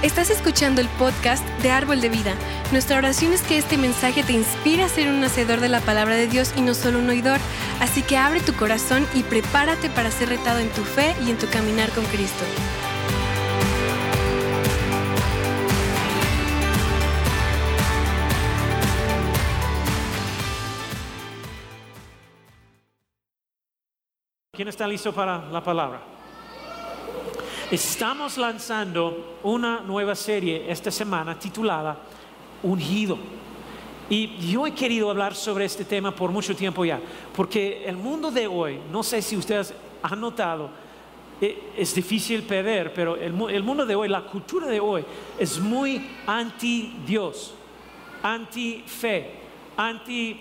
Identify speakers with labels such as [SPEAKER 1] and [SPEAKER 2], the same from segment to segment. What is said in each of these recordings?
[SPEAKER 1] Estás escuchando el podcast de Árbol de Vida. Nuestra oración es que este mensaje te inspire a ser un hacedor de la palabra de Dios y no solo un oidor. Así que abre tu corazón y prepárate para ser retado en tu fe y en tu caminar con Cristo.
[SPEAKER 2] ¿Quién está listo para la palabra? Estamos lanzando una nueva serie esta semana titulada Ungido. Y yo he querido hablar sobre este tema por mucho tiempo ya, porque el mundo de hoy, no sé si ustedes han notado, eh, es difícil perder, pero el, mundo de hoy, la cultura de hoy, es muy anti Dios, anti fe, anti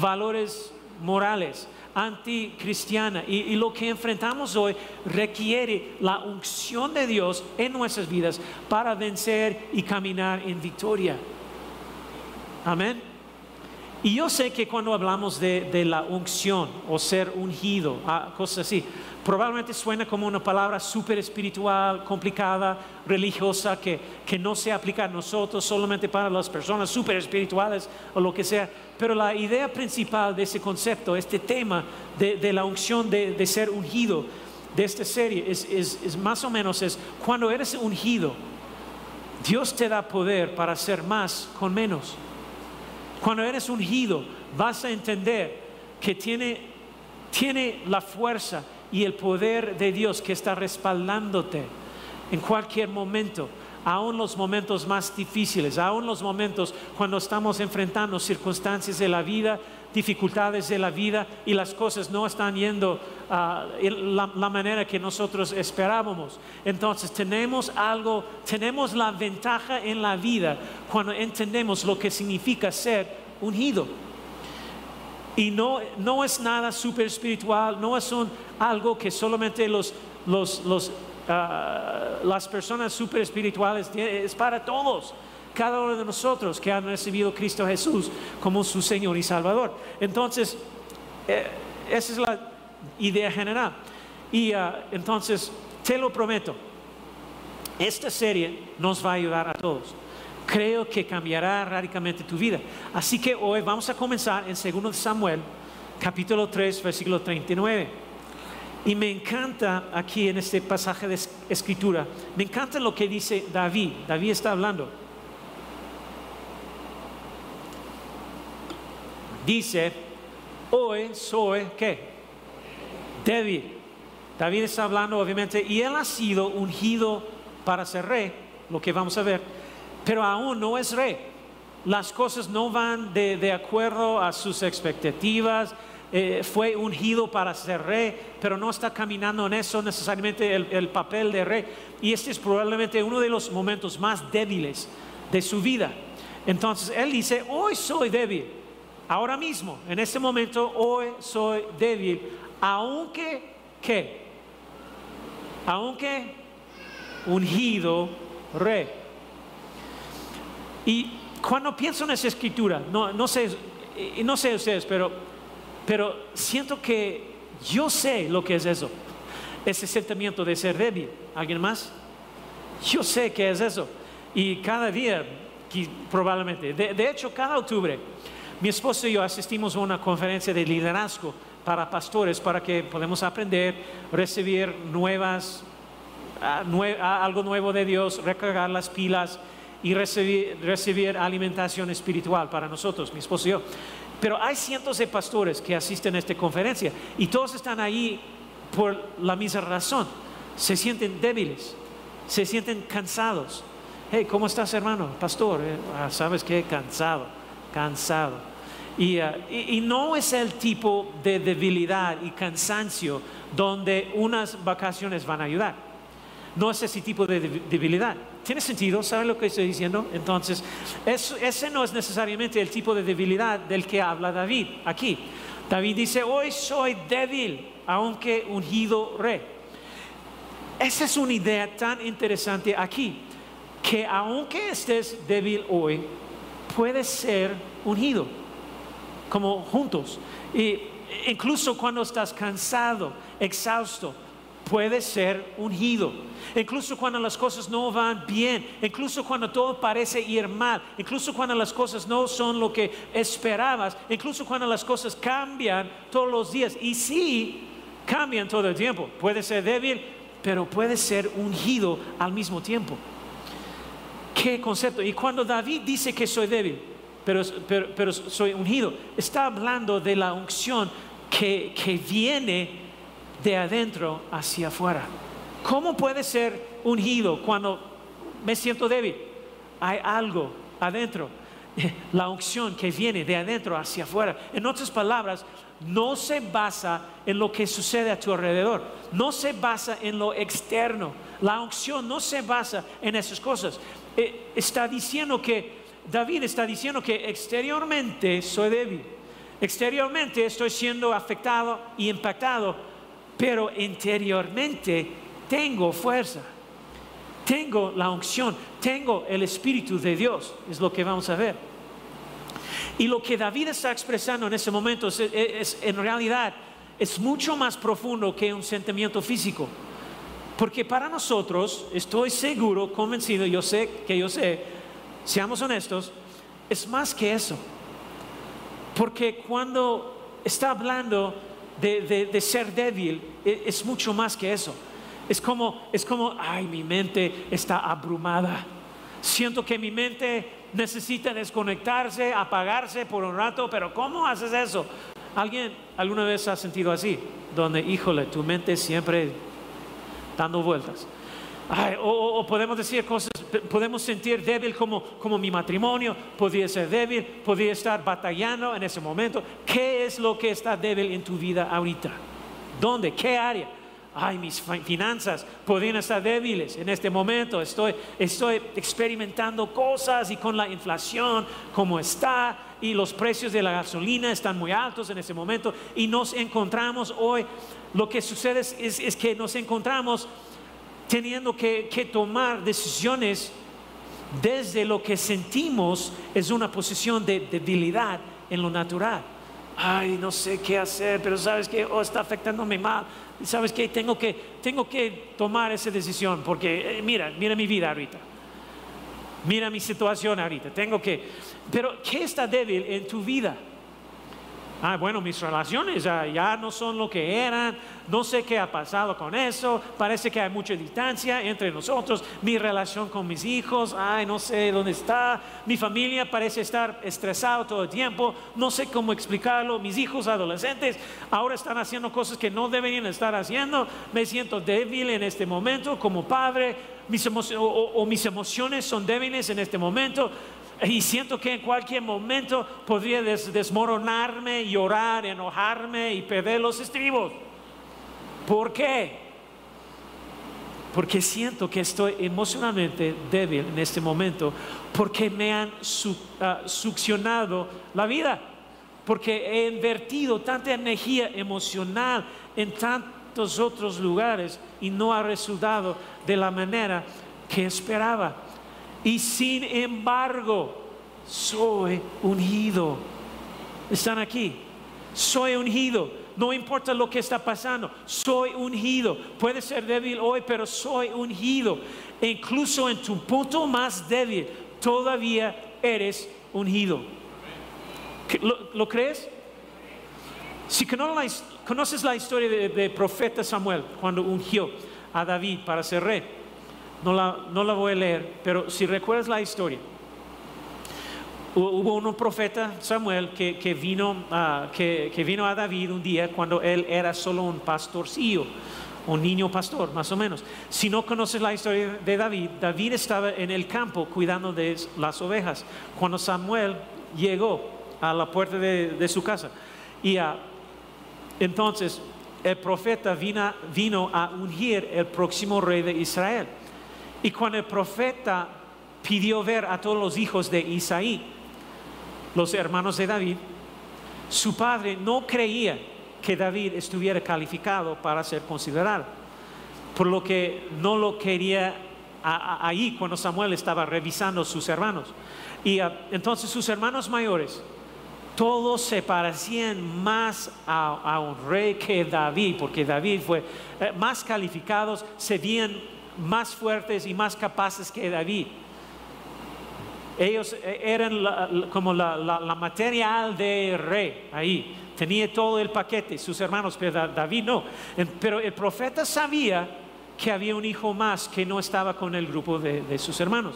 [SPEAKER 2] valores morales anticristiana. Y, y lo que enfrentamos hoy requiere la unción de Dios en nuestras vidas para vencer y caminar en victoria. Amén. Y yo sé que cuando hablamos de, la unción o ser ungido, ah, cosas así, probablemente suena como una palabra súper espiritual, complicada, religiosa, que, que no se aplica a nosotros, solamente para las personas súper espirituales o lo que sea. Pero la idea principal de ese concepto, este tema de, la unción de, ser ungido, de esta serie, es, es más o menos es cuando eres ungido, Dios te da poder para hacer más con menos. Cuando eres ungido, vas a entender que tiene, tiene la fuerza y el poder de Dios que está respaldándote en cualquier momento, aún los momentos más difíciles, aún los momentos cuando estamos enfrentando circunstancias de la vida, dificultades de la vida y las cosas no están yendo ah, la, la, manera que nosotros esperábamos. Entonces tenemos algo, tenemos la ventaja en la vida cuando entendemos lo que significa ser ungido. Y no, no es nada super espiritual, no es un, algo que solamente los, los, los ah, las personas super espirituales, es para todos cada uno de nosotros que han recibido a Cristo Jesús como su Señor y Salvador. Entonces, eh, esa es la idea general. Y ah, entonces, te lo prometo, esta serie nos va a ayudar a todos. Creo que cambiará radicalmente tu vida. Así que hoy vamos a comenzar en 2 Samuel, capítulo 3, versículo 39. Y me encanta aquí en este pasaje de escritura, me encanta lo que dice David. David está hablando. dice, hoy soy qué? Débil. David está hablando obviamente y él ha sido ungido para ser rey, lo que vamos a ver, pero aún no es rey. Las cosas no van de, acuerdo a sus expectativas. Eh, fue ungido para ser rey, pero no está caminando en eso necesariamente el, el papel de rey. Y este es probablemente uno de los momentos más débiles de su vida. Entonces él dice, hoy soy débil ahora mismo, en este momento, hoy soy débil, aunque, ¿qué? Aunque ungido rey. Y cuando pienso en esa escritura, no, no sé, no sé ustedes, pero, pero siento que yo sé lo que es eso, ese sentimiento de ser débil. ¿Alguien más? Yo sé que es eso. Y cada día, probablemente, de hecho, cada octubre, mi esposo y yo asistimos a una conferencia de liderazgo para pastores para que podamos aprender, recibir nuevas, ah, ah, algo nuevo de Dios, recargar las pilas y recibir, alimentación espiritual para nosotros, mi esposo y yo. Pero hay cientos de pastores que asisten a esta conferencia y todos están ahí por la misma razón. Se sienten débiles, se sienten cansados. Hey, ¿cómo estás, hermano? Pastor, eh, ah, ¿sabes qué? Cansado, cansado. Eh, y, no es el tipo de debilidad y cansancio donde unas vacaciones van a ayudar. No es ese tipo de debilidad. ¿Tiene sentido? ¿Saben lo que estoy diciendo? Entonces, ese no es necesariamente el tipo de debilidad del que habla David aquí. David dice, hoy soy débil, aunque ungido rey. Esa es una idea tan interesante aquí, que aunque estés débil hoy, puedes ser ungido como juntos. Y incluso cuando estás cansado, exhausto, puede ser ungido. Incluso cuando las cosas no van bien, incluso cuando todo parece ir mal, incluso cuando las cosas no son lo que esperabas, incluso cuando las cosas cambian todos los días. Y sí, cambian todo el tiempo. Puede ser débil, pero puede ser ungido al mismo tiempo. ¿Qué concepto? Y cuando David dice que soy débil, pero, pero, soy ungido, está hablando de la unción que, que viene de adentro hacia afuera. ¿Cómo puede ser ungido cuando me siento débil? Hay algo adentro, la unción que viene de adentro hacia afuera. En otras palabras, no se basa en lo que sucede a tu alrededor, no se basa en lo externo. La unción no se basa en esas cosas. Eh, está diciendo que, David está diciendo que exteriormente soy débil, exteriormente estoy siendo afectado y impactado, pero interiormente tengo fuerza, tengo la unción, tengo el Espíritu de Dios, es lo que vamos a ver. Y lo que David está expresando en ese momento es, en realidad es mucho más profundo que un sentimiento físico. Porque para nosotros, estoy seguro, convencido, yo sé que yo sé, seamos honestos, es más que eso. Porque cuando está hablando de, ser débil, e, es, mucho más que eso. Es como, es como, ay, mi mente está abrumada. Siento que mi mente necesita desconectarse, apagarse por un rato, pero ¿cómo haces eso? ¿Alguien alguna vez ha sentido así? Donde, híjole, tu mente siempre dando vueltas. O, podemos decir cosas, podemos sentir débil como, como mi matrimonio, podría ser débil, podría estar batallando en ese momento. ¿Qué es lo que está débil en tu vida ahorita? ¿Dónde? ¿Qué área? ay, mis finanzas podrían estar débiles en este momento, estoy, estoy experimentando cosas y con la inflación como está y los precios de la gasolina están muy altos en este momento y nos encontramos hoy, lo que sucede es, que nos encontramos teniendo que, que tomar decisiones desde lo que sentimos es una posición de debilidad en lo natural. Ay, no sé qué hacer, pero sabes que oh, está afectándome mal ¿sabes qué? Tengo que, tengo que tomar esa decisión porque, eh, mira, mira mi vida ahorita. Mira mi situación ahorita. Tengo que... Pero, ¿qué está débil en tu vida? Ah, bueno, mis relaciones ya, no son lo que eran, no sé qué ha pasado con eso, parece que hay mucha distancia entre nosotros, mi relación con mis hijos, ay, no sé dónde está, mi familia parece estar estresado todo el tiempo, no sé cómo explicarlo, mis hijos adolescentes ahora están haciendo cosas que no deberían estar haciendo, me siento débil en este momento como padre, mis o mis emociones son débiles en este momento, y siento que en cualquier momento podría desmoronarme, llorar, enojarme y perder los estribos. ¿Por qué? Porque siento que estoy emocionalmente débil en este momento, porque me han ah, succionado la vida, porque he invertido tanta energía emocional en tantos otros lugares y no ha resultado de la manera que esperaba. Y sin embargo, soy ungido. Están aquí. Soy ungido. No importa lo que está pasando, soy ungido. Puede ser débil hoy, pero soy ungido. E incluso en tu punto más débil, todavía eres ungido. ¿Lo, crees? Si conoces la historia del profeta Samuel cuando ungió a David para ser rey, no la, voy a leer, pero si recuerdas la historia, hubo un profeta, Samuel, que, vino, que, vino a David un día cuando él era solo un pastorcillo, un niño pastor, más o menos. Si no conoces la historia de David, David estaba en el campo cuidando de las ovejas cuando Samuel llegó a la puerta de, su casa. Y ah, entonces el profeta vino, vino a ungir el próximo rey de Israel. Y cuando el profeta pidió ver a todos los hijos de Isaí, los hermanos de David, su padre no creía que David estuviera calificado para ser considerado, por lo que no lo quería ahí cuando Samuel estaba revisando sus hermanos. Y ah, entonces sus hermanos mayores todos se parecían más a, un rey que David, porque David fue eh, más calificados, se veían más fuertes y más capaces que David. Ellos eran como la, material de rey ahí. Tenía todo el paquete, sus hermanos, pero David no. Pero el profeta sabía que había un hijo más que no estaba con el grupo de, sus hermanos.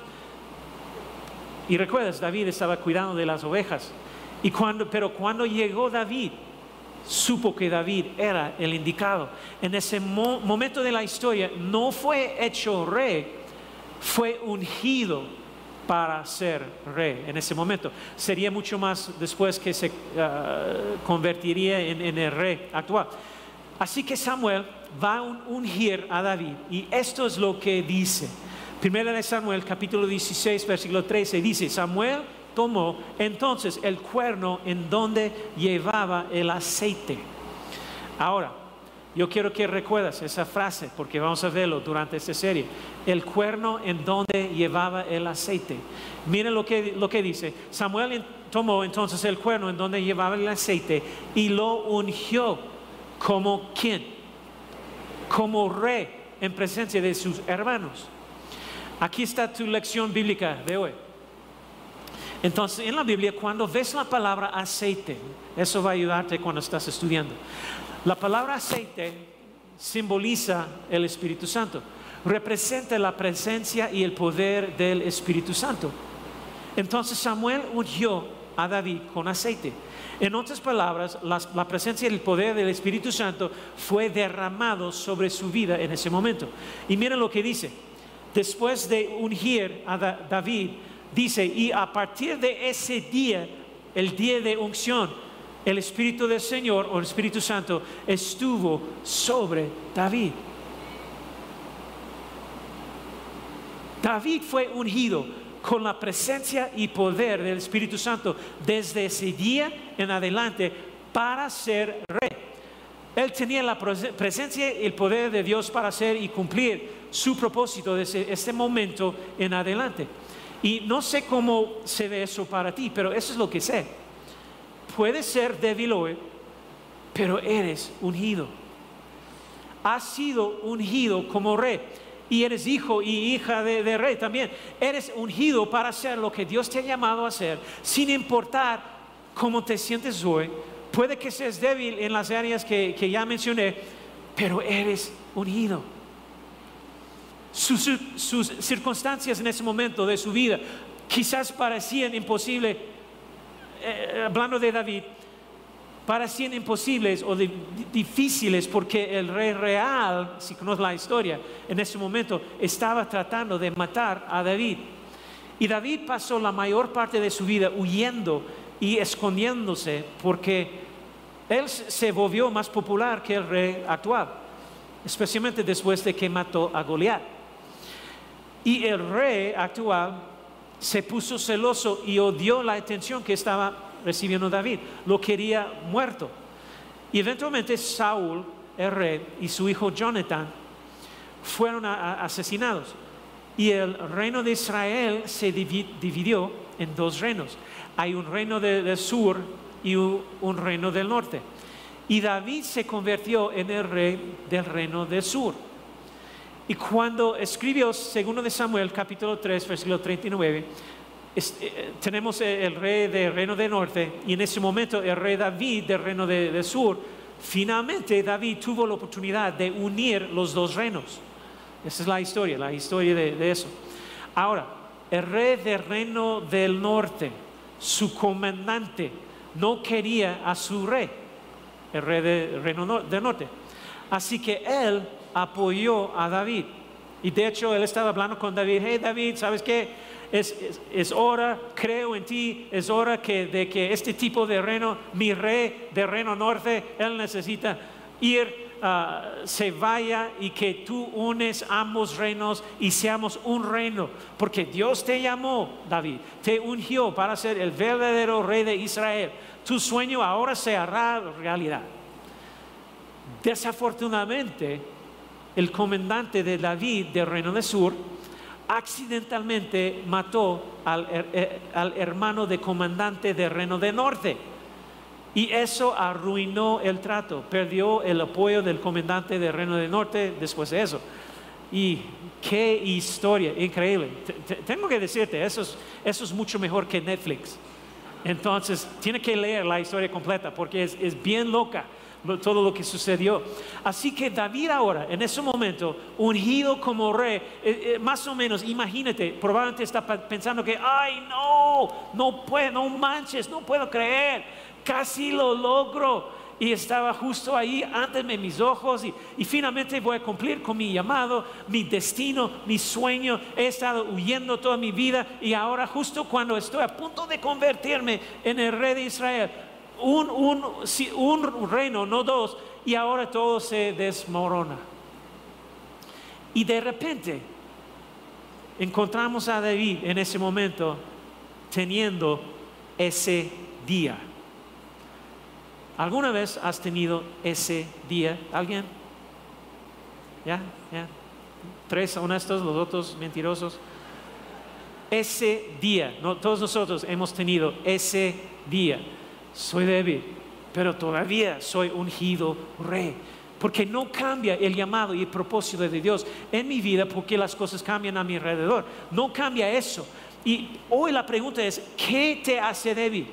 [SPEAKER 2] Y recuerdas, David estaba cuidando de las ovejas. Y cuando, pero cuando llegó David, supo que David era el indicado. En ese momento de la historia no fue hecho rey, fue ungido para ser rey en ese momento. Sería mucho más después que se ah, convertiría en, el rey actual. Así que Samuel va a ungir a David y esto es lo que dice. Primera de Samuel capítulo 16 versículo 13 dice, Samuel tomó entonces el cuerno en donde llevaba el aceite. Ahora, yo quiero que recuerdas esa frase porque vamos a verlo durante esta serie. El cuerno en donde llevaba el aceite. Miren lo que, lo que dice. Samuel tomó entonces el cuerno en donde llevaba el aceite y lo ungió como quién? Como rey en presencia de sus hermanos. Aquí está tu lección bíblica de hoy. Entonces, en la Biblia, cuando ves la palabra aceite, eso va a ayudarte cuando estás estudiando. La palabra aceite simboliza el Espíritu Santo, representa la presencia y el poder del Espíritu Santo. Entonces Samuel ungió a David con aceite. En otras palabras, la, presencia y el poder del Espíritu Santo fue derramado sobre su vida en ese momento. Y miren lo que dice. Después de ungir a David, dice, y a partir de ese día, el día de unción, el Espíritu del Señor o el Espíritu Santo estuvo sobre David. David fue ungido con la presencia y poder del Espíritu Santo desde ese día en adelante para ser rey. Él tenía la presencia y el poder de Dios para hacer y cumplir su propósito desde este momento en adelante. Y no sé cómo se ve eso para ti, pero eso es lo que sé puedes ser débil hoy, pero eres ungido. Has sido ungido como rey y eres hijo y hija de, rey también. Eres ungido para hacer lo que Dios te ha llamado a hacer, sin importar cómo te sientes hoy. Puede que seas débil en las áreas que, ya mencioné, pero eres ungido. Sus, circunstancias en ese momento de su vida quizás parecían imposibles eh, hablando de David, parecían imposibles o difíciles porque el rey real, si conoces la historia, en ese momento estaba tratando de matar a David. Y David pasó la mayor parte de su vida huyendo y escondiéndose porque él se volvió más popular que el rey actual, especialmente después de que mató a Goliat. Y el rey actual se puso celoso y odió la atención que estaba recibiendo David. Lo quería muerto. Y eventualmente Saúl, el rey, y su hijo Jonathan fueron asesinados. Y el reino de Israel se dividió en dos reinos. Hay un reino del sur y un reino del norte. Y David se convirtió en el rey del reino del sur. Y cuando escribió segundo de Samuel, capítulo 3, versículo 39, eh, tenemos el rey del reino del norte y en ese momento el rey David del reino del sur, finalmente David tuvo la oportunidad de unir los dos reinos. Esa es la historia, la historia de, de eso. Ahora, el rey del reino del norte, su comandante, no quería a su rey, el rey del reino del norte. Así que él apoyó a David. Y de hecho él estaba hablando con David, hey David, ¿sabes qué? Es, es, hora, creo en ti, es hora que, de que este tipo de reino, mi rey de reino norte, él necesita ir, ah, se vaya y que tú unes ambos reinos y seamos un reino. Porque Dios te llamó, David, te ungió para ser el verdadero rey de Israel. Tu sueño ahora se hará realidad. Desafortunadamente, el comandante de David del reino del sur accidentalmente mató al, eh, hermano de comandante del reino del norte, Y eso arruinó el trato, perdió el apoyo del comandante del Reino del Norte después de eso. Y qué historia, increíble. tengo que decirte, eso es, mucho mejor que Netflix. Entonces, tiene que leer la historia completa porque es bien loca todo lo que sucedió. Así que David ahora, en ese momento, ungido como rey, eh, eh, más o menos, imagínate, probablemente está pensando que, ay, no, no puedo, no manches, no puedo creer, casi lo logro y estaba justo ahí antes de mis ojos y, y, finalmente voy a cumplir con mi llamado, mi destino, mi sueño. He estado huyendo toda mi vida y ahora justo cuando estoy a punto de convertirme en el rey de Israel, un, un, un reino, no dos, y ahora todo se desmorona. Y de repente encontramos a David en ese momento teniendo ese día. ¿Alguna vez has tenido ese día? ¿Alguien? ¿Ya? ¿Ya? Tres honestos, los otros mentirosos. Ese día, no, todos nosotros hemos tenido ese día. Soy débil, pero todavía soy ungido rey. Porque no cambia el llamado y el propósito de Dios en mi vida porque las cosas cambian a mi alrededor. No cambia eso. Y hoy la pregunta es, ¿qué te hace débil?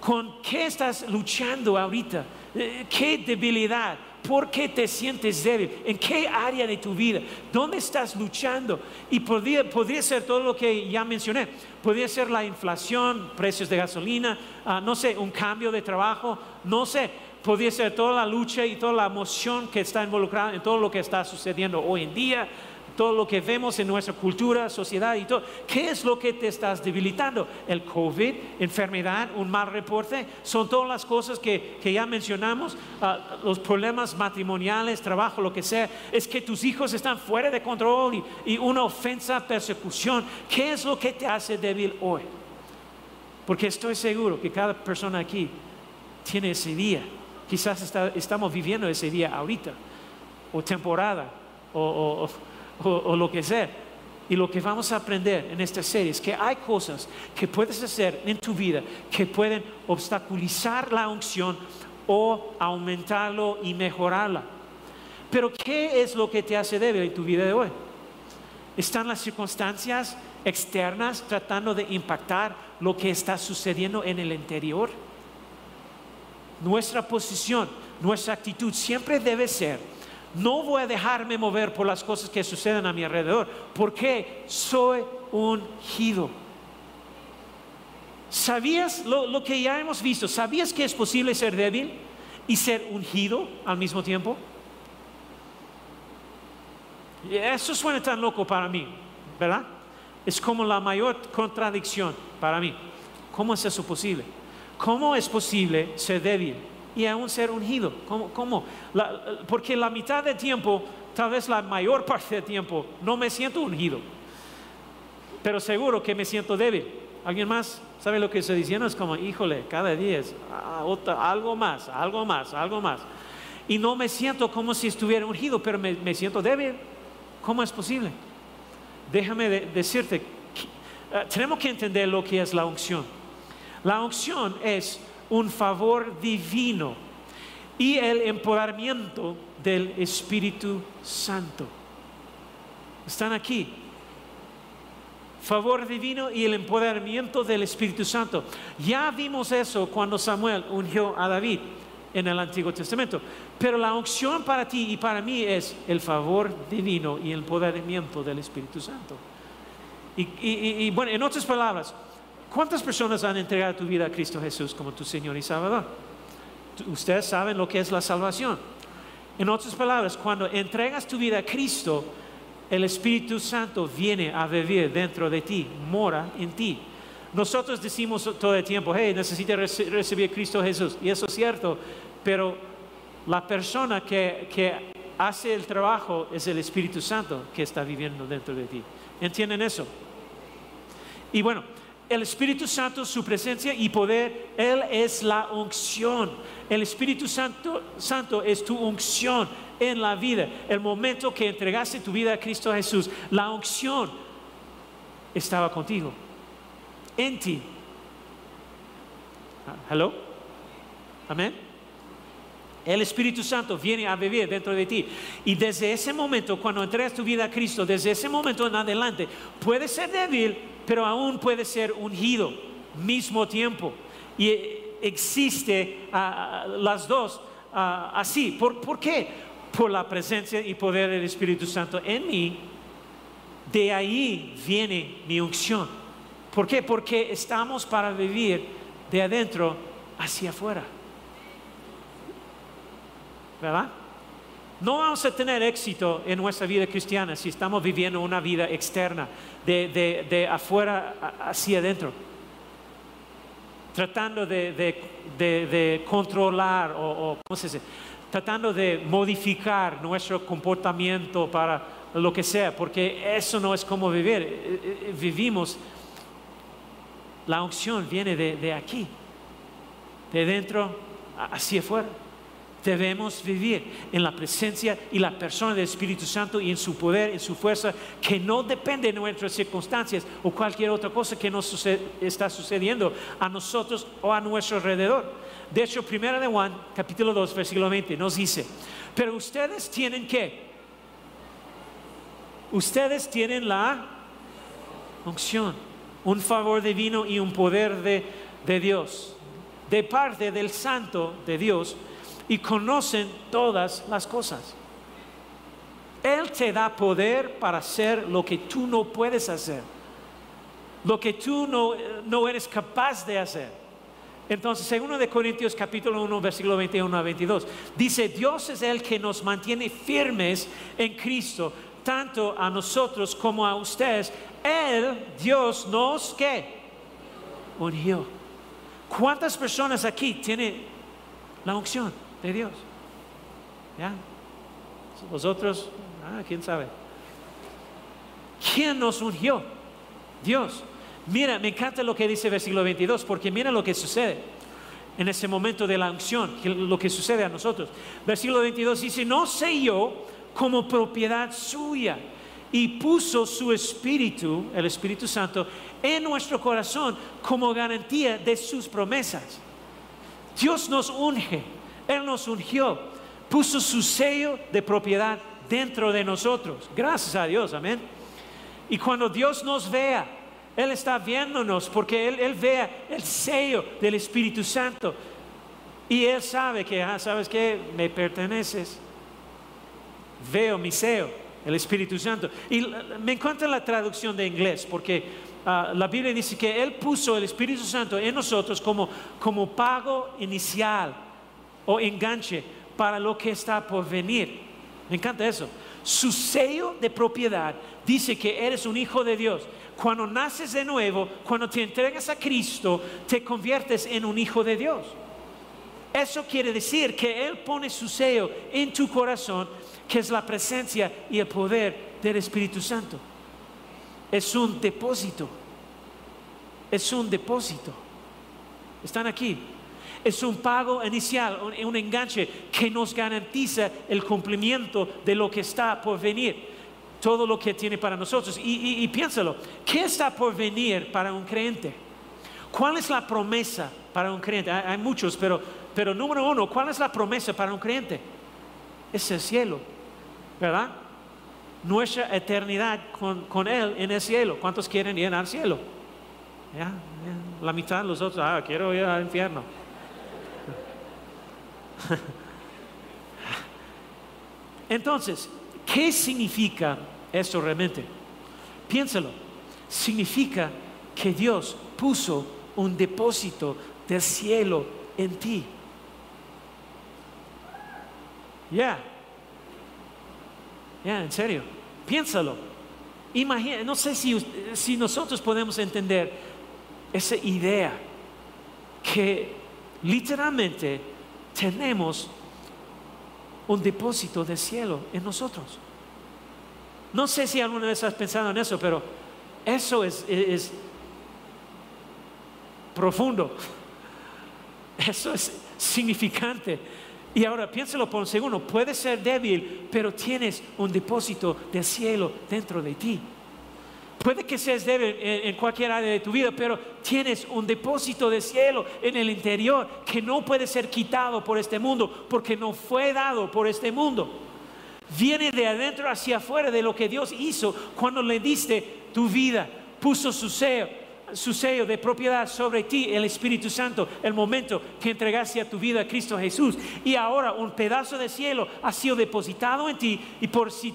[SPEAKER 2] ¿Con qué estás luchando ahorita? Eh, ¿Qué debilidad? ¿Por qué te sientes débil? ¿En qué área de tu vida? ¿Dónde estás luchando? Y podría, podría ser todo lo que ya mencioné. Podría ser la inflación, precios de gasolina, ah, no sé, un cambio de trabajo, no sé. Podría ser toda la lucha y toda la emoción que está involucrada en todo lo que está sucediendo hoy en día todo lo que vemos en nuestra cultura, sociedad y todo. ¿Qué es lo que te estás debilitando? El COVID, enfermedad, un mal reporte, son todas las cosas que, ya mencionamos, ah, los problemas matrimoniales, trabajo, lo que sea. Es que tus hijos están fuera de control y, una ofensa, persecución. ¿Qué es lo que te hace débil hoy? Porque estoy seguro que cada persona aquí tiene ese día. Quizás estamos viviendo ese día ahorita, o temporada, o, lo que sea. Y lo que vamos a aprender en esta serie es que hay cosas que puedes hacer en tu vida que pueden obstaculizar la unción o aumentarlo y mejorarla. Pero ¿qué es lo que te hace débil en tu vida de hoy? ¿Están las circunstancias externas tratando de impactar lo que está sucediendo en el interior? Nuestra posición, nuestra actitud siempre debe ser no voy a dejarme mover por las cosas que suceden a mi alrededor, porque soy ungido. ¿Sabías lo, que ya hemos visto? ¿Sabías que es posible ser débil y ser ungido al mismo tiempo? Eso suena tan loco para mí, ¿verdad? Es como la mayor contradicción para mí. ¿Cómo es eso posible? ¿Cómo es posible ser débil y aún ser ungido. ¿Cómo? porque la mitad del tiempo, tal vez la mayor parte del tiempo, no me siento ungido. Pero seguro que me siento débil. ¿Alguien más sabe lo que estoy diciendo? Es como, híjole, cada día es ah, algo más, algo más, algo más. Y no me siento como si estuviera ungido, pero me, siento débil. ¿Cómo es posible? Déjame decirte, eh, tenemos que entender lo que es la unción. La unción es un favor divino y el empoderamiento del Espíritu Santo. Están aquí. Favor divino y el empoderamiento del Espíritu Santo. Ya vimos eso cuando Samuel ungió a David en el Antiguo Testamento. Pero la unción para ti y para mí es el favor divino y el empoderamiento del Espíritu Santo. Y, y bueno, en otras palabras, ¿Cuántas personas han entregado tu vida a Cristo Jesús como tu Señor y Salvador? Ustedes saben lo que es la salvación. En otras palabras, cuando entregas tu vida a Cristo, el Espíritu Santo viene a vivir dentro de ti, mora en ti. Nosotros decimos todo el tiempo, hey, necesitas recibir a Cristo Jesús. Y eso es cierto, pero la persona que, que hace el trabajo es el Espíritu Santo que está viviendo dentro de ti. ¿Entienden eso? Y bueno, el Espíritu Santo, su presencia y poder, Él es la unción. El Espíritu Santo, es tu unción en la vida. El momento que entregaste tu vida a Cristo Jesús, la unción estaba contigo, en ti. Ah, ¿Hello? Amén. El Espíritu Santo viene a vivir dentro de ti. Y desde ese momento, cuando entregas tu vida a Cristo, desde ese momento en adelante, puede ser débil, pero aún puede ser ungido, mismo tiempo. Y existe ah, las dos ah, así. ¿Por, ¿Por qué? Por la presencia y poder del Espíritu Santo en mí. De ahí viene mi unción. ¿Por qué? Porque estamos para vivir de adentro hacia afuera. ¿verdad? No vamos a tener éxito en nuestra vida cristiana si estamos viviendo una vida externa, de, afuera hacia adentro, tratando de, controlar o, ¿cómo se dice? Tratando de modificar nuestro comportamiento para lo que sea, porque eso no es como vivir. Eh, eh, vivimos, la unción viene de aquí, de dentro hacia afuera. Debemos vivir en la presencia y la persona del Espíritu Santo y en su poder, en su fuerza, que no depende de nuestras circunstancias o cualquier otra cosa que nos está sucediendo a nosotros o a nuestro alrededor. De hecho, 1 de Juan, capítulo 2, versículo 20, nos dice, pero ustedes tienen que, ustedes tienen la unción, un favor divino y un poder de, de Dios, de parte del Santo de Dios y conocen todas las cosas. Él te da poder para hacer lo que tú no puedes hacer, lo que tú no, no eres capaz de hacer. Entonces, según de Corintios capítulo 1, versículo 21 a 22, dice, Dios es el que nos mantiene firmes en Cristo, tanto a nosotros como a ustedes. Él, Dios, nos, ¿qué? Ungió. ¿Cuántas personas aquí tienen la unción? De Dios. ¿Ya? Vosotros, ah, quién sabe. ¿Quién nos ungió? Dios. Mira, me encanta lo que dice el versículo 22, porque mira lo que sucede en ese momento de la unción, lo que sucede a nosotros. Versículo 22 dice, no sé yo como propiedad suya y puso su espíritu, el Espíritu Santo, en nuestro corazón como garantía de sus promesas. Dios nos unge él nos ungió, puso su sello de propiedad dentro de nosotros. Gracias a Dios, amén. Y cuando Dios nos vea, Él está viéndonos porque Él, él vea el sello del Espíritu Santo. Y Él sabe que, ah, ¿sabes qué? Me perteneces. Veo mi sello, el Espíritu Santo. Y me encanta la traducción de inglés porque ah, la Biblia dice que Él puso el Espíritu Santo en nosotros como, como pago inicial o enganche para lo que está por venir. Me encanta eso. Su sello de propiedad dice que eres un hijo de Dios. Cuando naces de nuevo, cuando te entregas a Cristo, te conviertes en un hijo de Dios. Eso quiere decir que Él pone su sello en tu corazón, que es la presencia y el poder del Espíritu Santo. Es un depósito. Es un depósito. Están aquí. Es un pago inicial, un, enganche que nos garantiza el cumplimiento de lo que está por venir, todo lo que tiene para nosotros. Y, piénsalo, ¿qué está por venir para un creyente? ¿Cuál es la promesa para un creyente? Hay, muchos, pero, pero número uno, ¿cuál es la promesa para un creyente? Es el cielo, ¿verdad? Nuestra eternidad con, Él en el cielo. ¿Cuántos quieren ir al cielo? La mitad de los otros, ah, quiero ir al infierno. Entonces, ¿qué significa esto realmente? Piénsalo. Significa que Dios puso un depósito del cielo en ti. Ya. Ya, en serio. Piénsalo. Imagina, no sé si, si nosotros podemos entender esa idea que literalmente tenemos un depósito de cielo en nosotros. No sé si alguna vez has pensado en eso, pero eso es, profundo. Eso es significante. Y ahora piénselo por un segundo, puedes ser débil, pero tienes un depósito de cielo dentro de ti. Puede que seas débil en, en, cualquier área de tu vida, pero tienes un depósito de cielo en el interior que no puede ser quitado por este mundo, porque no fue dado por este mundo. Viene de adentro hacia afuera de lo que Dios hizo cuando le diste tu vida, puso su sello, su sello de propiedad sobre ti, el Espíritu Santo, el momento que entregaste a tu vida a Cristo Jesús. Y ahora un pedazo de cielo ha sido depositado en ti y por si,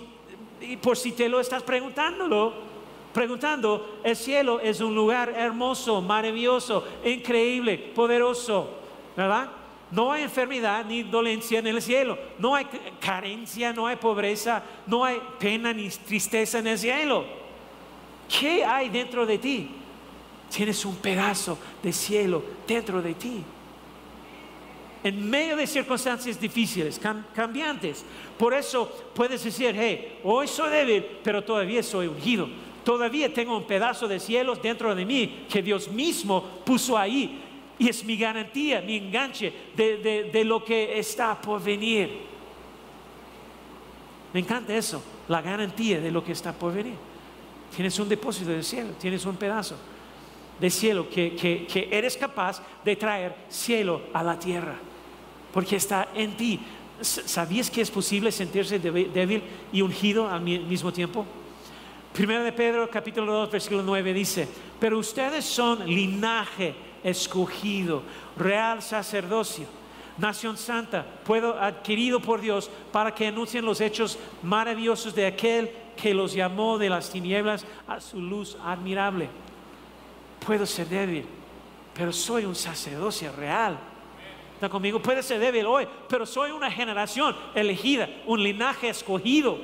[SPEAKER 2] y por si te lo estás preguntándolo, preguntando, el cielo es un lugar hermoso, maravilloso, increíble, poderoso, ¿verdad? No hay enfermedad ni dolencia en el cielo, no hay carencia, no hay pobreza, no hay pena ni tristeza en el cielo. ¿Qué hay dentro de ti? Tienes un pedazo de cielo dentro de ti. En medio de circunstancias difíciles, cambiantes. Por eso puedes decir, hey, hoy soy débil, pero todavía soy ungido Todavía tengo un pedazo de cielos dentro de mí que Dios mismo puso ahí. Y es mi garantía, mi enganche de, lo que está por venir. Me encanta eso, la garantía de lo que está por venir. Tienes un depósito de cielo, tienes un pedazo de cielo que, que, eres capaz de traer cielo a la tierra, porque está en ti. ¿Sabías que es posible sentirse débil y ungido al mismo tiempo? Primero de Pedro capítulo 2 versículo 9 dice, pero ustedes son linaje escogido, real sacerdocio, nación santa, puedo adquirido por Dios para que anuncien los hechos maravillosos de aquel que los llamó de las tinieblas a su luz admirable. Puedo ser débil, pero soy un sacerdocio real. ¿Está conmigo? Puede ser débil hoy, pero soy una generación elegida, un linaje escogido.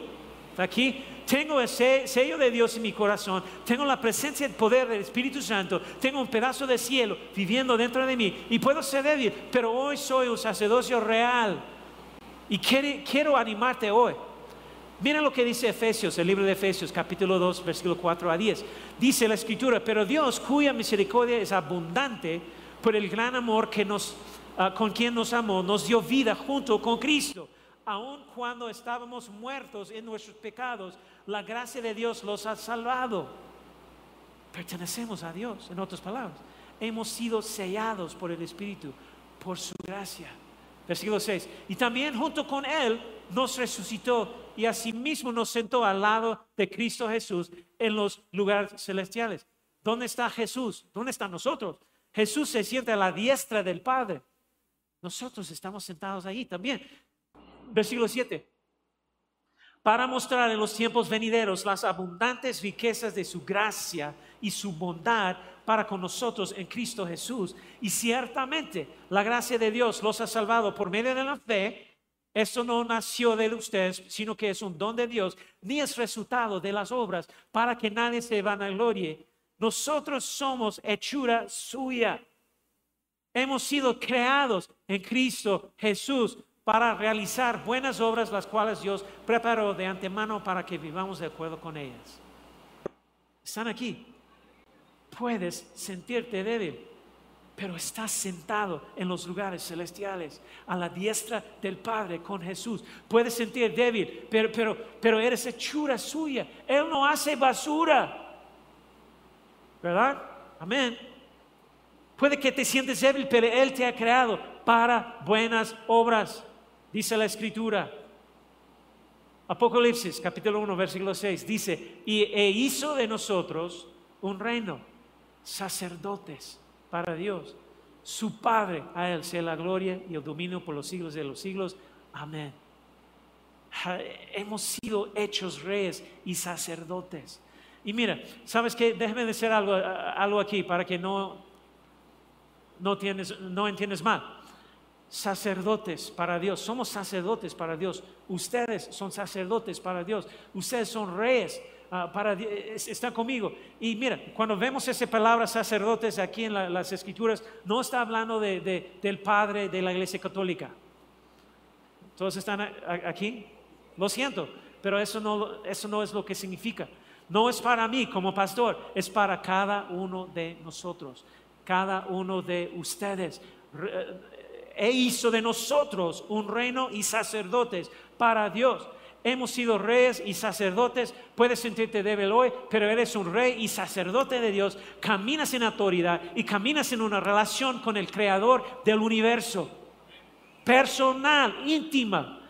[SPEAKER 2] ¿Está aquí? Tengo el sello de Dios en mi corazón, tengo la presencia y el poder del Espíritu Santo, tengo un pedazo de cielo viviendo dentro de mí y puedo ser débil, pero hoy soy un sacerdocio real y quiero, animarte hoy. Mira lo que dice Efesios, el libro de Efesios, capítulo 2, versículo 4 a 10. Dice la escritura, pero Dios, cuya misericordia es abundante por el gran amor que nos, ah, con quien nos amó, nos dio vida junto con Cristo aun cuando estábamos muertos en nuestros pecados, la gracia de Dios los ha salvado. Pertenecemos a Dios, en otras palabras. Hemos sido sellados por el Espíritu, por su gracia. Versículo 6. Y también junto con Él nos resucitó y asimismo nos sentó al lado de Cristo Jesús en los lugares celestiales. ¿Dónde está Jesús? ¿Dónde están nosotros? Jesús se siente a la diestra del Padre. Nosotros estamos sentados ahí también versículo 7. Para mostrar en los tiempos venideros las abundantes riquezas de su gracia y su bondad para con nosotros en Cristo Jesús. Y ciertamente la gracia de Dios los ha salvado por medio de la fe. Esto no nació de ustedes, sino que es un don de Dios, ni es resultado de las obras, para que nadie se vanaglorie. Nosotros somos hechura suya. Hemos sido creados en Cristo Jesús para realizar buenas obras, las cuales Dios preparó de antemano para que vivamos de acuerdo con ellas. Están aquí. Puedes sentirte débil, pero estás sentado en los lugares celestiales, a la diestra del Padre con Jesús. Puedes sentir débil, pero, pero, pero eres hechura suya. Él no hace basura. ¿Verdad? Amén. Puede que te sientes débil, pero Él te ha creado para buenas obras dice la escritura. Apocalipsis capítulo 1 versículo 6 dice, y e hizo de nosotros un reino, sacerdotes para Dios. Su Padre, a Él sea la gloria y el dominio por los siglos de los siglos. Amén. Hemos sido hechos reyes y sacerdotes. Y mira, ¿sabes qué? Déjame decir algo, algo aquí para que no, no, tienes, no entiendes mal sacerdotes para Dios. Somos sacerdotes para Dios. Ustedes son sacerdotes para Dios. Ustedes son reyes uh, para Está conmigo. Y mira, cuando vemos esa palabra sacerdotes aquí en las escrituras, no está hablando de, del padre de la iglesia católica. ¿Todos están aquí? Lo siento, pero eso no, eso no es lo que significa. No es para mí como pastor, es para cada uno de nosotros, cada uno de ustedes e hizo de nosotros un reino y sacerdotes para Dios. hemos sido reyes y sacerdotes, puedes sentirte débil hoy, pero eres un rey y sacerdote de Dios, caminas en autoridad y caminas en una relación con el creador del universo, personal, íntima.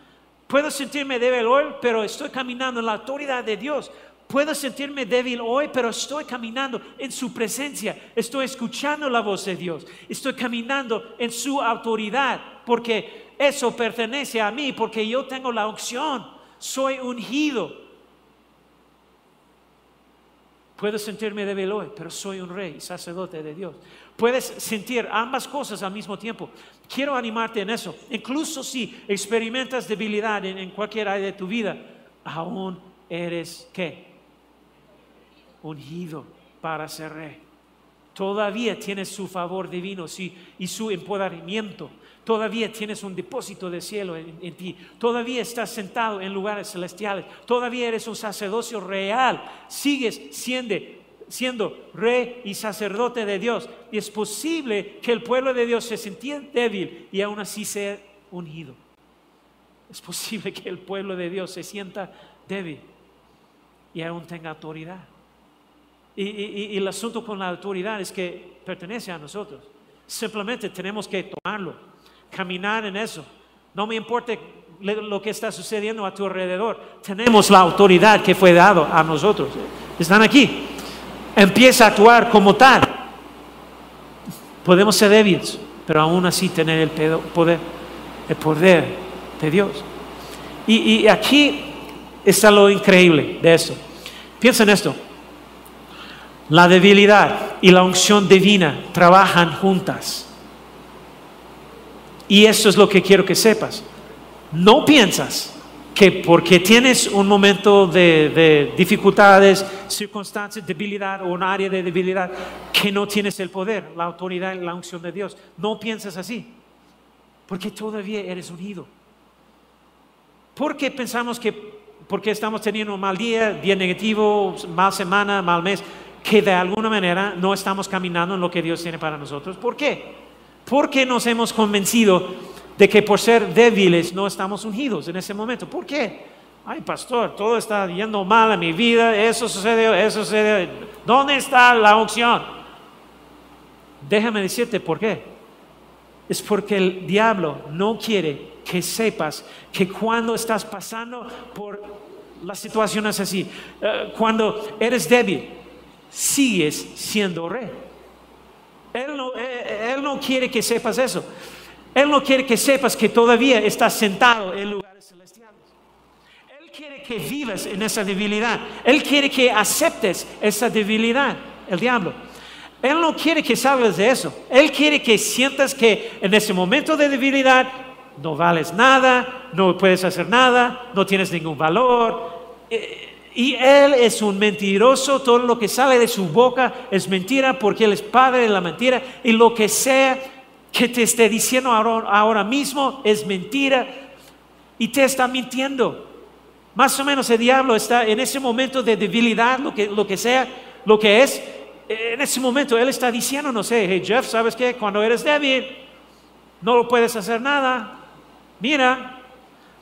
[SPEAKER 2] Puedo sentirme débil hoy, pero estoy caminando en la autoridad de Dios. Puedo sentirme débil hoy, pero estoy caminando en su presencia. Estoy escuchando la voz de Dios. Estoy caminando en su autoridad, porque eso pertenece a mí, porque yo tengo la opción soy ungido. Puedo sentirme débil hoy, pero soy un rey, sacerdote de Dios. Puedes sentir ambas cosas al mismo tiempo. Quiero animarte en eso. Incluso si experimentas debilidad en, cualquier área de tu vida, aún eres qué? Ungido para ser rey. Todavía tienes su favor divino y su empoderamiento Todavía tienes un depósito de cielo en, ti. Todavía estás sentado en lugares celestiales. Todavía eres un sacerdocio real. Sigues siendo, siendo rey y sacerdote de Dios. Y es posible que el pueblo de Dios se sintiera débil y aún así sea unido. Es posible que el pueblo de Dios se sienta débil y aún tenga autoridad. Y el asunto con la autoridad es que pertenece a nosotros. Simplemente tenemos que tomarlo caminar en eso. No me importa lo que está sucediendo a tu alrededor. Tenemos la autoridad que fue dado a nosotros. Están aquí. Empieza a actuar como tal. Podemos ser débiles, pero aún así tener el poder, el poder de Dios. Y, y aquí está lo increíble de esto. Piensa en esto. La debilidad y la unción divina trabajan juntas. Y eso es lo que quiero que sepas. No piensas que porque tienes un momento de, dificultades, circunstancias, debilidad o un área de debilidad, que no tienes el poder, la autoridad y la unción de Dios. No piensas así, porque todavía eres unido. Porque pensamos que porque estamos teniendo un mal día, día negativo, mal semana, mal mes, que de alguna manera no estamos caminando en lo que Dios tiene para nosotros. ¿Por qué? ¿Por qué nos hemos convencido de que por ser débiles no estamos ungidos en ese momento? ¿Por qué? Ay, pastor, todo está yendo mal en mi vida, eso sucedió, eso sucedió. ¿Dónde está la unción? Déjame decirte por qué. Es porque el diablo no quiere que sepas que cuando estás pasando por las situaciones así, eh, cuando eres débil, sigues siendo rey. Él no, eh, eh, él no quiere que sepas eso. Él no quiere que sepas que todavía estás sentado en lugares celestiales. Él quiere que vivas en esa debilidad. Él quiere que aceptes esa debilidad, el diablo. Él no quiere que salgas de eso. Él quiere que sientas que en ese momento de debilidad no vales nada, no puedes hacer nada, no tienes ningún valor. Eh, y él es un mentiroso, todo lo que sale de su boca es mentira porque él es padre de la mentira y lo que sea que te esté diciendo ahora, mismo es mentira y te está mintiendo. Más o menos el diablo está en ese momento de debilidad, lo que, lo que sea, lo que es, en ese momento él está diciendo, no sé, hey Jeff, ¿sabes qué? Cuando eres débil, no lo puedes hacer nada. Mira,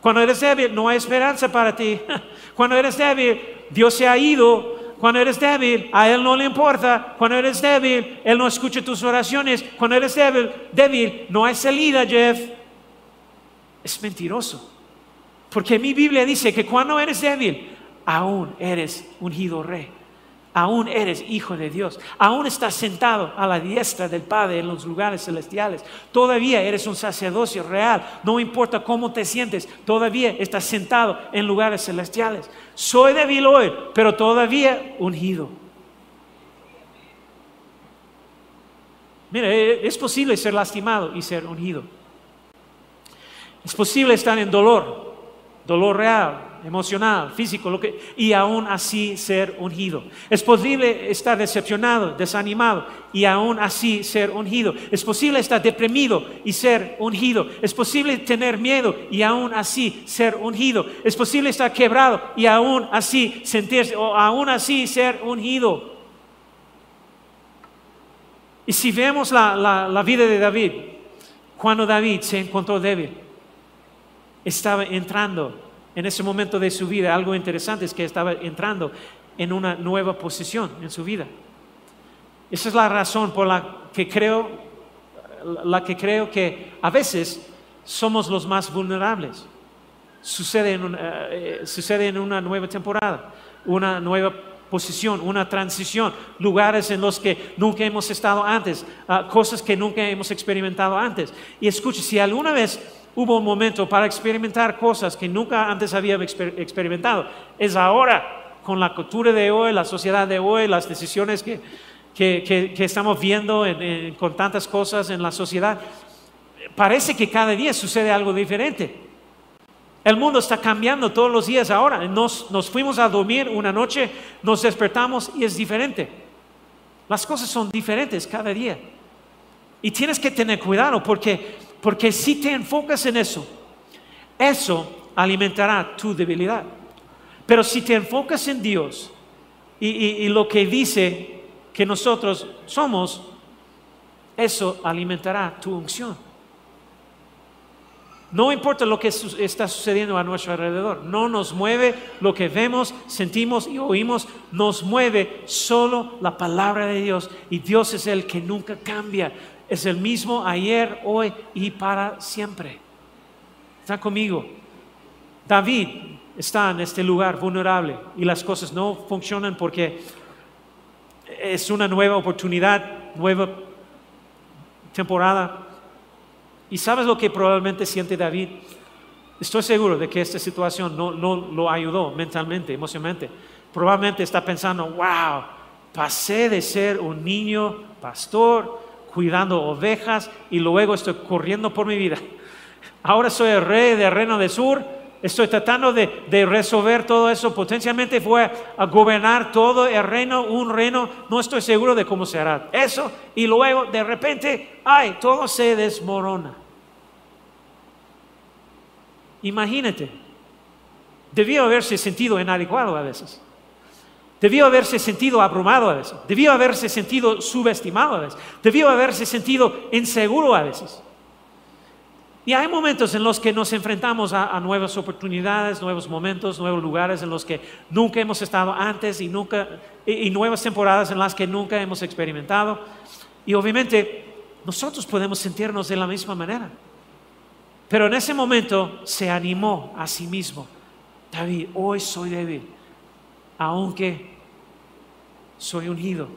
[SPEAKER 2] cuando eres débil, no hay esperanza para ti. Cuando eres débil, Dios se ha ido. Cuando eres débil, a Él no le importa. Cuando eres débil, Él no escucha tus oraciones. Cuando eres débil, débil, no hay salida, Jeff. Es mentiroso. Porque mi Biblia dice que cuando eres débil, aún eres ungido rey aún eres hijo de Dios, aún estás sentado a la diestra del Padre en los lugares celestiales, todavía eres un sacerdocio real, no importa cómo te sientes, todavía estás sentado en lugares celestiales. Soy débil hoy, pero todavía ungido. Mira, e, es posible ser lastimado y ser ungido. Es posible estar en dolor, dolor real, emocional, físico, lo que, y aún así ser ungido. Es posible estar decepcionado, desanimado y aún así ser ungido. Es posible estar deprimido y ser ungido. Es posible tener miedo y aún así ser ungido. Es posible estar quebrado y aún así sentirse, o aún así ser ungido. Y si vemos la, la vida de David, cuando David se encontró débil, estaba entrando en ese momento de su vida, algo interesante es que estaba entrando en una nueva posición en su vida. Esa es la razón por la que creo, la que creo que a veces somos los más vulnerables. Sucede en una, eh, en una nueva temporada, una nueva posición, una transición, lugares en los que nunca hemos estado antes, ah, cosas que nunca hemos experimentado antes. Y escuche, si alguna vez hubo un momento para experimentar cosas que nunca antes había experimentado, es ahora con la cultura de hoy, la sociedad de hoy, las decisiones que, que, estamos viendo con tantas cosas en la sociedad. Parece que cada día sucede algo diferente. El mundo está cambiando todos los días ahora. Nos, nos fuimos a dormir una noche, nos despertamos y es diferente. Las cosas son diferentes cada día. Y tienes que tener cuidado porque, porque si te enfocas en eso, eso alimentará tu debilidad. Pero si te enfocas en Dios y, lo que dice que nosotros somos, eso alimentará tu unción. No importa lo que está sucediendo a nuestro alrededor, no nos mueve lo que vemos, sentimos y oímos, nos mueve solo la palabra de Dios. Y Dios es el que nunca cambia, es el mismo ayer, hoy y para siempre. ¿Está conmigo? David está en este lugar vulnerable y las cosas no funcionan porque es una nueva oportunidad, nueva temporada. ¿Y sabes lo que probablemente siente David? Estoy seguro de que esta situación no, no lo ayudó mentalmente, emocionalmente. Probablemente está pensando, wow, pasé de ser un niño pastor cuidando ovejas y luego estoy corriendo por mi vida. Ahora soy el rey del reino del sur Estoy tratando de, resolver todo eso. Potencialmente fue a gobernar todo el reino, un reino. No estoy seguro de cómo se hará eso. Y luego de repente, ay, todo se desmorona. Imagínate. Debió haberse sentido inadecuado a veces. Debió haberse sentido abrumado a veces. Debió haberse sentido subestimado a veces. Debió haberse sentido inseguro a veces. Y hay momentos en los que nos enfrentamos a, nuevas oportunidades, nuevos momentos, nuevos lugares en los que nunca hemos estado antes y, nunca, y, nuevas temporadas en las que nunca hemos experimentado. Y obviamente nosotros podemos sentirnos de la misma manera. Pero en ese momento se animó a sí mismo. David, hoy soy débil, aunque soy ungido,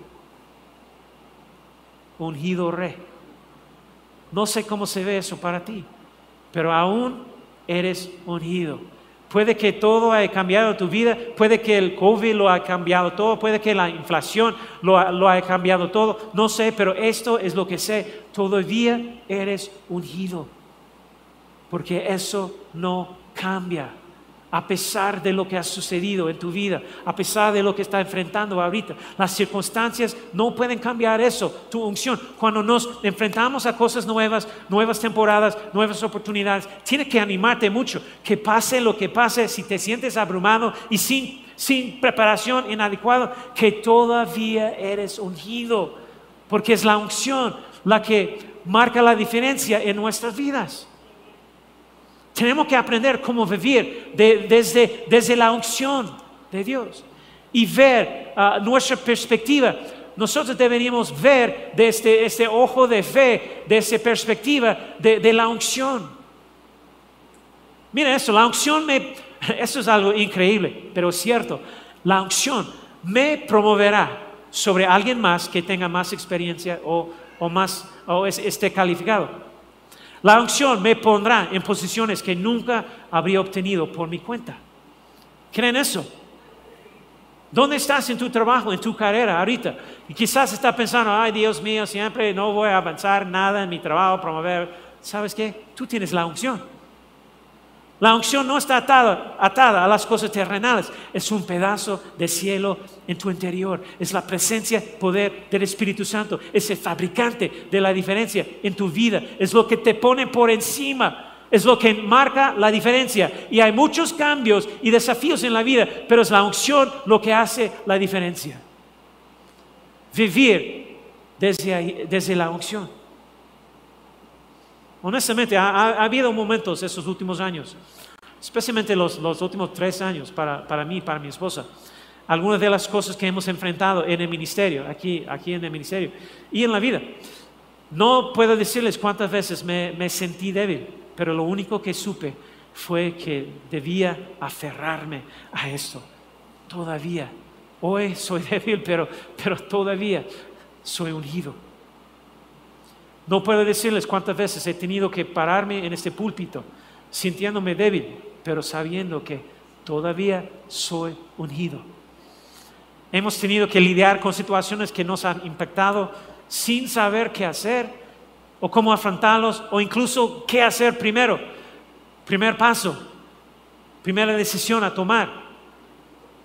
[SPEAKER 2] ungido rey. No sé cómo se ve eso para ti pero aún eres ungido. Puede que todo haya cambiado tu vida, puede que el COVID lo haya cambiado todo, puede que la inflación lo, haya cambiado todo, no sé, pero esto es lo que sé, todavía eres ungido, porque eso no cambia a pesar de lo que ha sucedido en tu vida, a pesar de lo que está enfrentando ahorita. Las circunstancias no pueden cambiar eso, tu unción. Cuando nos enfrentamos a cosas nuevas, nuevas temporadas, nuevas oportunidades, tiene que animarte mucho, que pase lo que pase, si te sientes abrumado y sin, sin preparación inadecuada, que todavía eres ungido, porque es la unción la que marca la diferencia en nuestras vidas. Tenemos que aprender cómo vivir desde, desde la unción de Dios y ver ah, nuestra perspectiva. Nosotros deberíamos ver desde este, este ojo de fe, de esa perspectiva de, la unción. Mira eso, la unción me, eso es algo increíble, pero es cierto. La unción me promoverá sobre alguien más que tenga más experiencia o, o más o esté calificado. La unción me pondrá en posiciones que nunca habría obtenido por mi cuenta. ¿Creen eso? ¿Dónde estás en tu trabajo, en tu carrera ahorita? Y quizás estás pensando, ay Dios mío, siempre no voy a avanzar nada en mi trabajo, promover. ¿Sabes qué? Tú tienes la unción. La unción no está atada, atada, a las cosas terrenales, es un pedazo de cielo en tu interior, es la presencia, poder del Espíritu Santo, es el fabricante de la diferencia en tu vida, es lo que te pone por encima, es lo que marca la diferencia. Y hay muchos cambios y desafíos en la vida, pero es la unción lo que hace la diferencia. Vivir desde, desde la unción. Honestamente, ha, habido momentos estos últimos años. especialmente los, los últimos tres años para, para mí, para mi esposa. Algunas de las cosas que hemos enfrentado en el ministerio, aquí, aquí en el ministerio y en la vida. No puedo decirles cuántas veces me, me sentí débil, pero lo único que supe fue que debía aferrarme a esto. Todavía, hoy soy débil, pero, pero todavía soy ungido. No puedo decirles cuántas veces he tenido que pararme en este púlpito sintiéndome débil, pero sabiendo que todavía soy ungido. Hemos tenido que lidiar con situaciones que nos han impactado sin saber qué hacer o cómo afrontarlos o incluso qué hacer primero. Primer paso, primera decisión a tomar,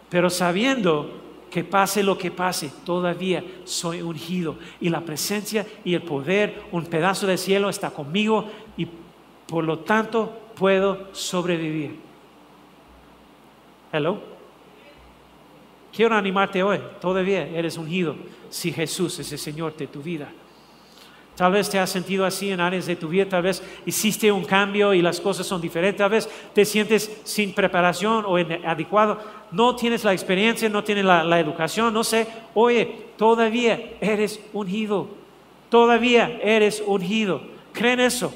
[SPEAKER 2] pero sabiendo que pase lo que pase, todavía soy ungido y la presencia y el poder, un pedazo del cielo está conmigo y por lo tanto puedo sobrevivir. Hello. Quiero animarte hoy, todavía eres ungido si Jesús es el Señor de tu vida. Tal vez te has sentido así en áreas de tu vida, tal vez hiciste un cambio y las cosas son diferentes, tal vez te sientes sin preparación o adecuado, no tienes la experiencia, no tienes la, la educación, no sé. Oye, todavía eres ungido, todavía eres ungido. ¿Creen eso?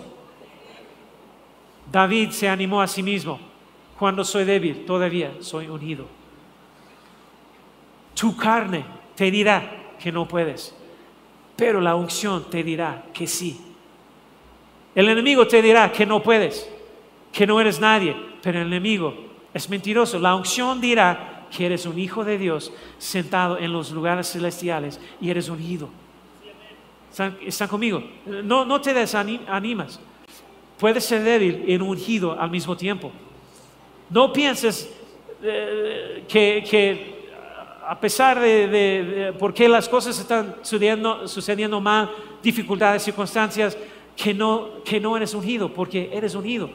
[SPEAKER 2] David se animó a sí mismo. Cuando soy débil, todavía soy ungido. Tu carne te dirá que no puedes, pero la unción te dirá que sí. El enemigo te dirá que no puedes, que no eres nadie, pero el enemigo es mentiroso. La unción dirá que eres un hijo de Dios sentado en los lugares celestiales y eres ungido. ¿Están, conmigo? No, no te desanimas. Puedes ser débil y ungido al mismo tiempo. No pienses eh, que, a pesar de, por qué las cosas están sucediendo, sucediendo mal, dificultades, circunstancias, que no, que no eres ungido, porque eres ungido.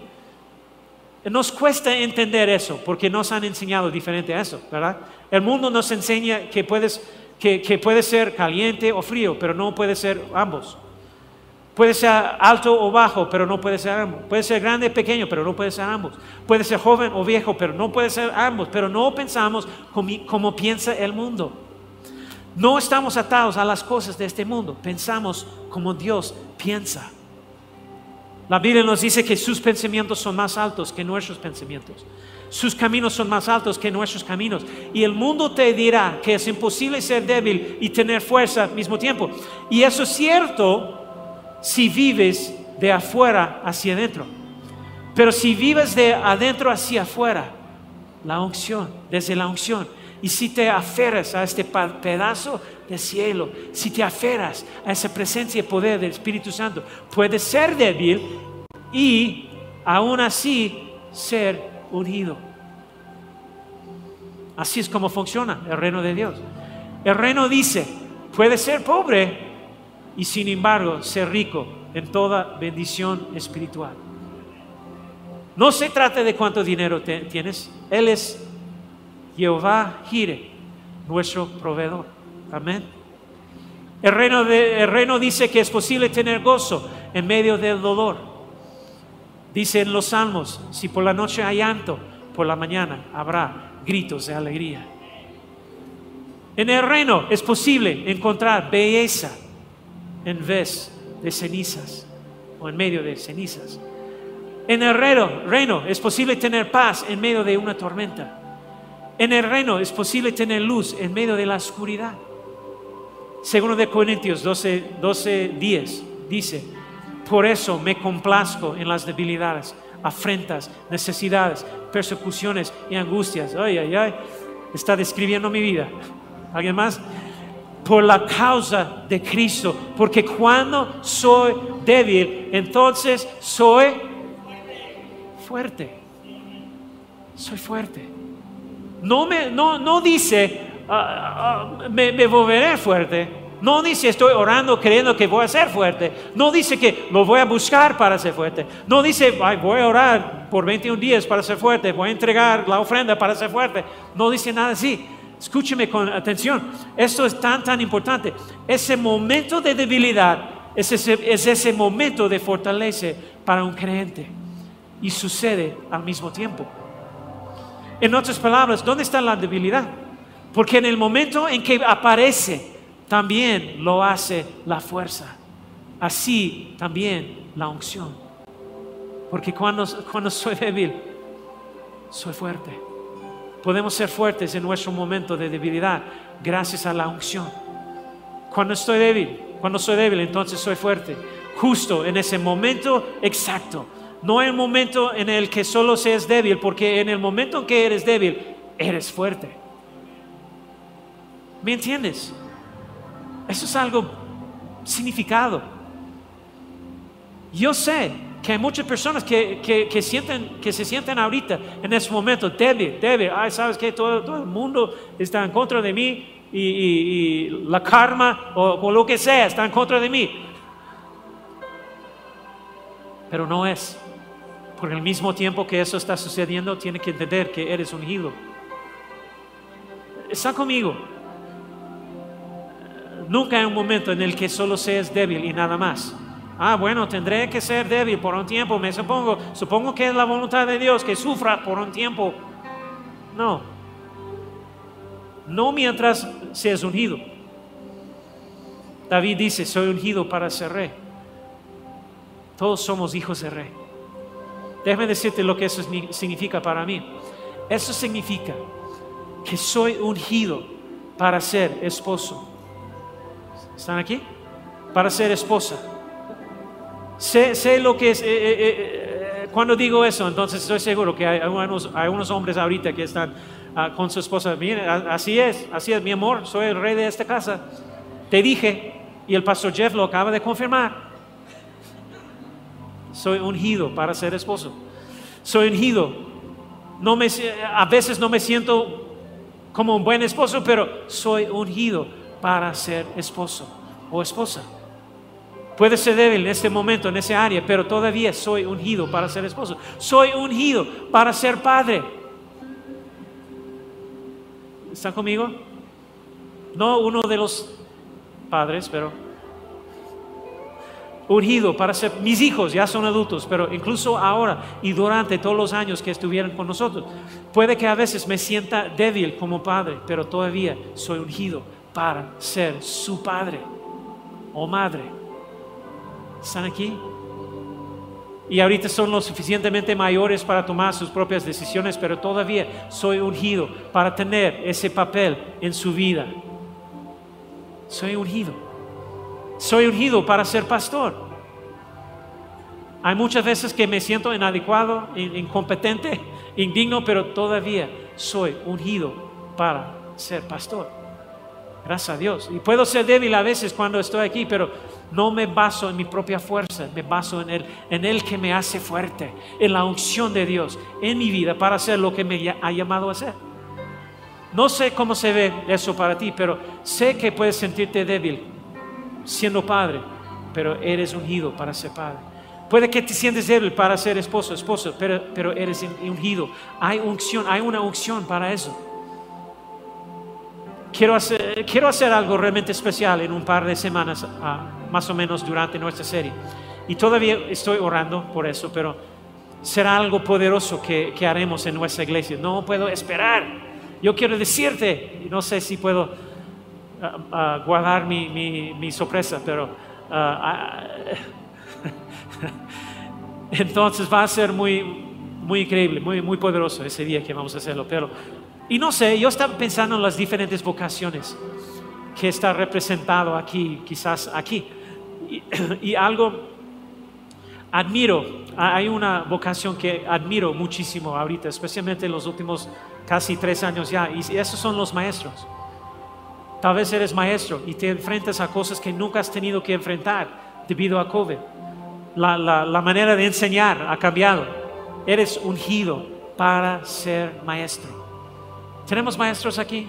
[SPEAKER 2] Nos cuesta entender eso, porque nos han enseñado diferente a eso, ¿verdad? El mundo nos enseña que puedes, que, que puede ser caliente o frío, pero no puede ser ambos. Puede ser alto o bajo, pero no puede ser ambos. Puede ser grande o pequeño, pero no puede ser ambos. Puede ser joven o viejo, pero no puede ser ambos. Pero no pensamos como, piensa el mundo. No estamos atados a las cosas de este mundo. Pensamos como Dios piensa. La Biblia nos dice que sus pensamientos son más altos que nuestros pensamientos. Sus caminos son más altos que nuestros caminos. Y el mundo te dirá que es imposible ser débil y tener fuerza al mismo tiempo. Y eso es cierto si vives de afuera hacia adentro. Pero si vives de adentro hacia afuera, la unción, desde la unción, y si te aferras a este pedazo de cielo, si te aferras a esa presencia y poder del Espíritu Santo, puedes ser débil y aún así ser unido. Así es como funciona el reino de Dios. El reino dice, puedes ser pobre, y sin embargo ser rico en toda bendición espiritual. No se trata de cuánto dinero tienes, Él es Jehová Gire, nuestro proveedor. Amén. El reino, el reino dice que es posible tener gozo en medio del dolor. Dice en los salmos, si por la noche hay llanto, por la mañana habrá gritos de alegría. En el reino es posible encontrar belleza en vez de cenizas o en medio de cenizas. En el reino, reino es posible tener paz en medio de una tormenta. En el reino es posible tener luz en medio de la oscuridad. Segundo de Corintios 12, 12 10 dice, por eso me complazco en las debilidades, afrentas, necesidades, persecuciones y angustias. Ay, ay, ay, está describiendo mi vida. ¿Alguien más? Por la causa de Cristo. Porque cuando soy débil, entonces soy fuerte. Soy fuerte. No, me, no, dice, ah, ah, me, me volveré fuerte. No dice estoy orando creyendo que voy a ser fuerte. No dice que lo voy a buscar para ser fuerte. No dice voy a orar por 21 días para ser fuerte. Voy a entregar la ofrenda para ser fuerte. No dice nada así. Escúcheme con atención. Esto es tan, tan importante. Ese momento de debilidad es ese, es ese momento de fortaleza para un creyente. y sucede al mismo tiempo. En otras palabras, ¿dónde está la debilidad? Porque en el momento en que aparece, también lo hace la fuerza. Así también la unción. Porque cuando, cuando soy débil, soy fuerte. Podemos ser fuertes en nuestro momento de debilidad gracias a la unción. Cuando estoy débil, cuando soy débil, entonces soy fuerte. Justo en ese momento exacto. No en el momento en el que solo seas débil, porque en el momento en que eres débil, eres fuerte. ¿Me entiendes? Eso es algo significado. Yo sé que hay muchas personas que, sienten, que se sienten ahorita en ese momento débil, débil. Ay, sabes que todo, todo, el mundo está en contra de mí y, la karma o, o lo que sea está en contra de mí. Pero no es. Por el mismo tiempo que eso está sucediendo, tiene que entender que eres ungido. Está conmigo. Nunca hay un momento en el que solo seas débil y nada más. Ah, bueno, tendré que ser débil por un tiempo, me supongo. Supongo que es la voluntad de Dios que sufra por un tiempo. No. No mientras seas ungido. David dice, soy ungido para ser rey. Todos somos hijos de rey. Déjame decirte lo que eso significa para mí. Eso significa que soy ungido para ser esposo. ¿Están aquí? Para ser esposa. Sé, lo que es, eh, eh, eh, cuando digo eso, entonces estoy seguro que hay, unos, hombres ahorita que están ah, con su esposa. Miren, así es, así es, mi amor, soy el rey de esta casa. Te dije, y el pastor Jeff lo acaba de confirmar. Soy ungido para ser esposo. Soy ungido. No me, a veces no me siento como un buen esposo, pero soy ungido para ser esposo o esposa. Puede ser débil en este momento, en ese área, pero todavía soy ungido para ser esposo. Soy ungido para ser padre. ¿Están conmigo? No uno de los padres, pero ungido para ser, mis hijos ya son adultos, pero incluso ahora y durante todos los años que estuvieron con nosotros, puede que a veces me sienta débil como padre, pero todavía soy ungido para ser su padre o madre. ¿Están aquí? Y ahorita son lo suficientemente mayores para tomar sus propias decisiones, pero todavía soy ungido para tener ese papel en su vida. Soy ungido. Soy ungido para ser pastor. Hay muchas veces que me siento inadecuado, incompetente, indigno, pero todavía soy ungido para ser pastor. Gracias a Dios. Y puedo ser débil a veces cuando estoy aquí, pero no me baso en mi propia fuerza, me baso en Él, en Él que me hace fuerte, en la unción de Dios en mi vida para hacer lo que me ha llamado a hacer. No sé cómo se ve eso para ti, pero sé que puedes sentirte débil siendo padre, pero eres ungido para ser padre. Puede que te sientes débil para ser esposo, esposo, pero, pero eres ungido. Hay unción, hay una unción para eso quiero hacer, quiero hacer algo realmente especial en un par de semanas, ah, más o menos durante nuestra serie. Y todavía estoy orando por eso, pero será algo poderoso que, que haremos en nuestra iglesia. No puedo esperar. Yo quiero decirte, no sé si puedo ah, ah, guardar mi, mi, mi, sorpresa, pero entonces va a ser muy, muy increíble, muy, muy poderoso ese día que vamos a hacerlo. Pero y no sé, yo estaba pensando en las diferentes vocaciones que está representado aquí, quizás aquí. Y, algo admiro, hay una vocación que admiro muchísimo ahorita, especialmente en los últimos casi tres años ya, y esos son los maestros. Tal vez eres maestro y te enfrentas a cosas que nunca has tenido que enfrentar debido a COVID. La, la manera de enseñar ha cambiado. Eres ungido para ser maestro. ¿Tenemos maestros aquí?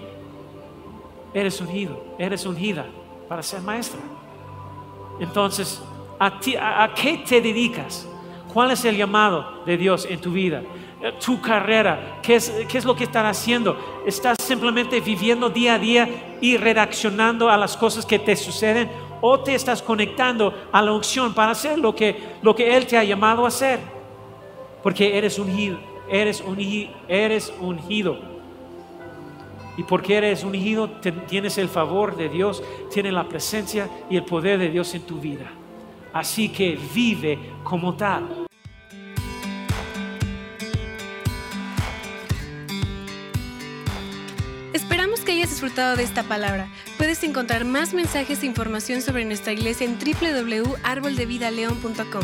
[SPEAKER 2] Eres ungido, eres ungida para ser maestra. Entonces, ¿a, qué te dedicas? ¿Cuál es el llamado de Dios en tu vida? Eh, tu carrera, ¿qué es, qué es lo que estás haciendo? ¿Estás simplemente viviendo día a día y reaccionando a las cosas que te suceden? ¿O te estás conectando a la unción para hacer lo que, lo que Él te ha llamado a hacer? Porque eres ungido, eres ungido, eres ungido. Y porque eres ungido, tienes el favor de Dios, tienes la presencia y el poder de Dios en tu vida. Así que vive como tal.
[SPEAKER 1] Esperamos que hayas disfrutado de esta palabra. Puedes encontrar más mensajes e información sobre nuestra iglesia en www.arboldevidaleon.com.